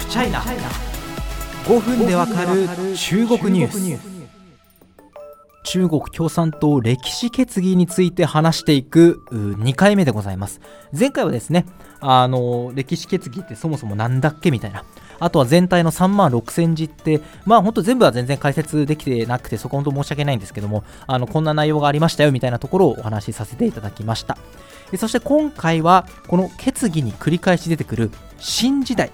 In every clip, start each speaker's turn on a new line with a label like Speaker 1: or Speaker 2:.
Speaker 1: フチャイナ5分でわかる中国ニュース。中国共産党歴史決議について話していく2回目でございます。前回はですねあの歴史決議ってそもそもなんだっけみたいな。あとは全体の3万6000字って、まあ本当全部は全然解説できてなくて、そこ本当申し訳ないんですけども、あのこんな内容がありましたよみたいなところをお話しさせていただきました。そして今回は、この決議に繰り返し出てくる新時代。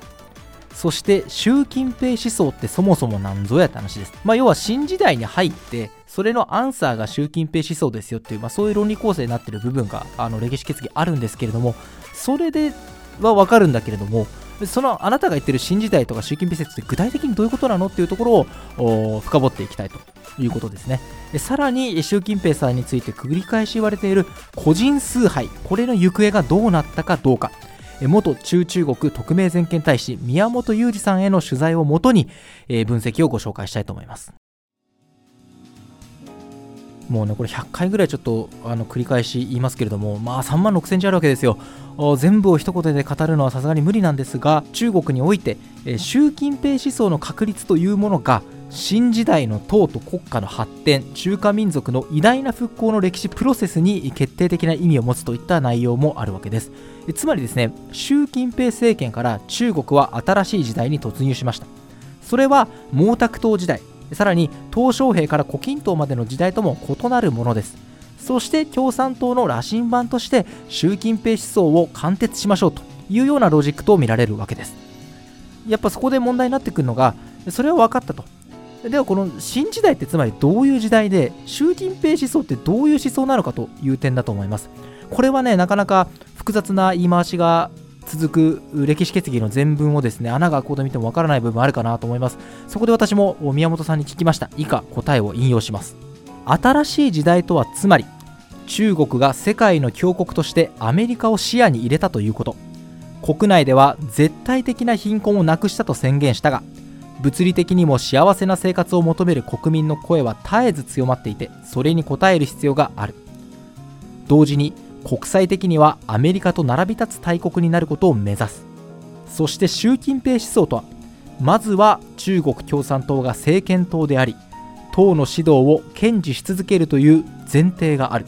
Speaker 1: そして習近平思想ってそもそも何ぞやって話です。まあ、要は新時代に入って、それのアンサーが習近平思想ですよっていう、まあ、そういう論理構成になってる部分があの歴史決議あるんですけれども、それではわかるんだけれども、そのあなたが言ってる新時代とか習近平説って具体的にどういうことなのっていうところを深掘っていきたいということですね。さらに習近平さんについて繰り返し言われている個人崇拝、これの行方がどうなったかどうか。元中中国特命全権大使宮本裕二さんへの取材をもとに、え分析をご紹介したいと思います。もうねこれ100回ぐらいちょっとあの繰り返し言いますけれどもまあ3万6センチあるわけですよ。全部を一言で語るのはさすがに無理なんですが中国において習近平思想の確立というものが新時代の党と国家の発展中華民族の偉大な復興の歴史プロセスに決定的な意味を持つといった内容もあるわけです。つまりですね習近平政権から中国は新しい時代に突入しました。それは毛沢東時代さらに鄧小平から胡錦涛までの時代とも異なるものです。そして共産党の羅針盤として習近平思想を貫徹しましょうというようなロジックと見られるわけです。やっぱそこで問題になってくるのがそれは分かったと。ではこの新時代ってつまりどういう時代で習近平思想ってどういう思想なのかという点だと思います。これはねなかなか複雑な言い回しが続く歴史決議の全文をですね穴が開くほど見てもわからない部分あるかなと思います。そこで私も宮本さんに聞きました。以下答えを引用します。新しい時代とはつまり中国が世界の強国としてアメリカを視野に入れたということ。国内では絶対的な貧困をなくしたと宣言したが物理的にも幸せな生活を求める国民の声は絶えず強まっていてそれに応える必要がある。同時に国際的にはアメリカと並び立つ大国になることを目指す。そして習近平思想とはまずは中国共産党が政権党であり党の指導を堅持し続けるという前提がある。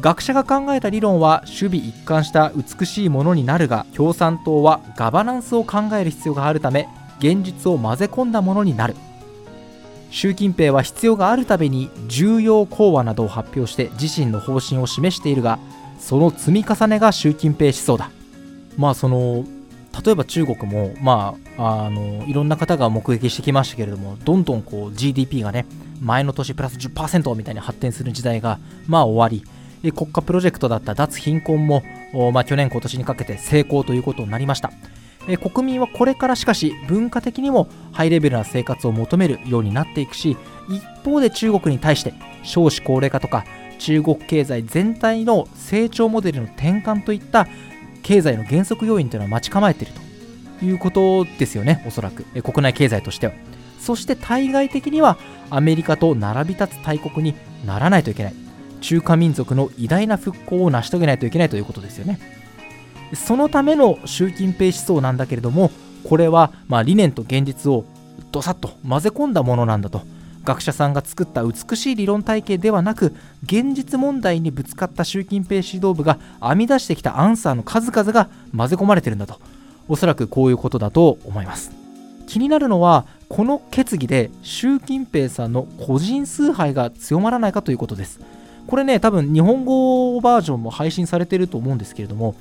Speaker 1: 学者が考えた理論は守備一貫した美しいものになるが共産党はガバナンスを考える必要があるため現実を混ぜ込んだものになる。習近平は必要があるたびに重要講話などを発表して自身の方針を示しているがその積み重ねが習近平思想だ。まあその例えば中国もまああのいろんな方が目撃してきましたけれどもどんどんこう GDP がね前の年プラス10%みたいに発展する時代がまあ終わり。国家プロジェクトだった脱貧困も、まあ、去年今年にかけて成功ということになりました。え国民はこれからしかし文化的にもハイレベルな生活を求めるようになっていくし一方で中国に対して少子高齢化とか中国経済全体の成長モデルの転換といった経済の減速要因というのは待ち構えていると。いうことですよねおそらく。国内経済としては。そして対外的にはアメリカと並び立つ大国にならないといけない。中華民族の偉大な復興を成し遂げないといけないということですよね。そのための習近平思想なんだけれどもこれはま理念と現実をどさっと混ぜ込んだものなんだと。学者さんが作った美しい理論体系ではなく現実問題にぶつかった習近平指導部が編み出してきたアンサーの数々が混ぜ込まれてるんだと。おそらくこういうことだと思います。気になるのはこの決議で習近平さんの個人崇拝が強まらないかということです。これね多分日本語バージョンも配信されてると思うんですけれども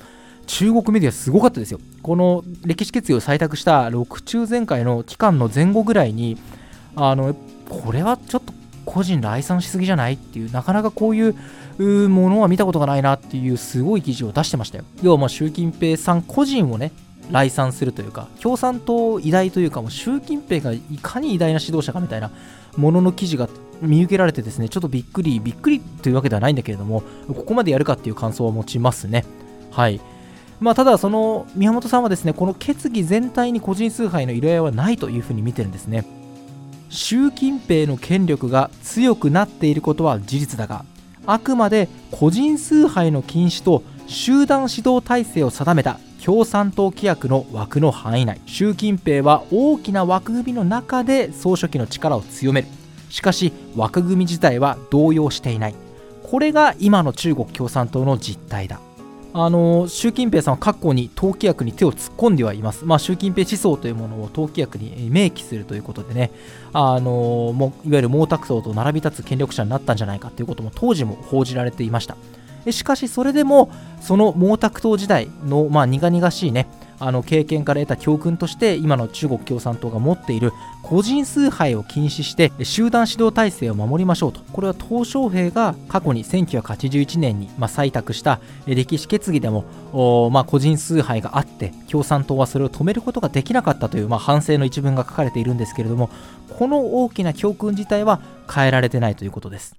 Speaker 1: 中国メディアすごかったですよ。この歴史決議を採択した6中全会の期間の前後ぐらいにあのこれはちょっと個人来賛しすぎじゃないっていうなかなかこういうものは見たことがないなっていうすごい記事を出してましたよ。要はまあ習近平さん個人をね来賛するというか共産党偉大というかもう習近平がいかに偉大な指導者かみたいなものの記事が見受けられてですねちょっとびっくりびっくりというわけではないんだけれどもここまでやるかっていう感想を持ちますね。はい。まあ、ただ、その宮本さんはですねこの決議全体に個人崇拝の依頼はないというふうに見てるんですね。習近平の権力が強くなっていることは事実だがあくまで個人崇拝の禁止と集団指導体制を定めた共産党規約の枠の範囲内。習近平は大きな枠組みの中で総書記の力を強める。しかし枠組み自体は動揺していない。これが今の中国共産党の実態だ。あの習近平さんは過去に党規約に手を突っ込んではいます、まあ、習近平思想というものを党規約に明記するということでね、あのもういわゆる毛沢東と並び立つ権力者になったんじゃないかということも当時も報じられていました。しかしそれでもその毛沢東時代の、まあ、苦々しいねあの経験から得た教訓として今の中国共産党が持っている個人崇拝を禁止して集団指導体制を守りましょうとこれは鄧小平が過去に1981年に、まあ、採択した歴史決議でも、まあ、個人崇拝があって共産党はそれを止めることができなかったという、まあ、反省の一文が書かれているんですけれどもこの大きな教訓自体は変えられてないということです。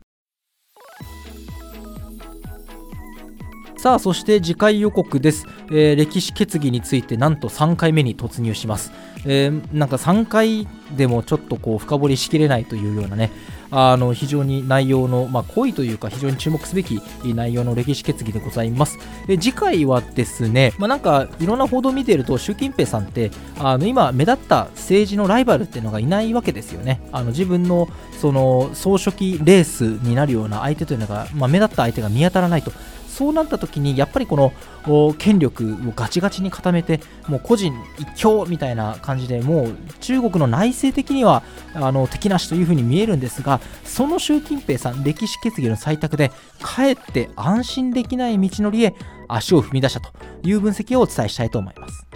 Speaker 1: さあそして次回予告です、えー、歴史決議についてなんと3回目に突入します、えー、なんか3回でもちょっとこう深掘りしきれないというようなねあの非常に内容の、まあ、濃いというか非常に注目すべき内容の歴史決議でございます。え次回はですね、まあ、なんかいろんな報道を見ていると習近平さんってあの今目立った政治のライバルっていうのがいないわけですよね。あの自分のその総書記レースになるような相手というのが、まあ、目立った相手が見当たらないと。そうなった時にやっぱりこの権力をガチガチに固めてもう個人一強みたいな感じでもう中国の内政的にはあの敵なしというふうに見えるんですがその習近平さん歴史決議の採択でかえって安心できない道のりへ足を踏み出したという分析をお伝えしたいと思います。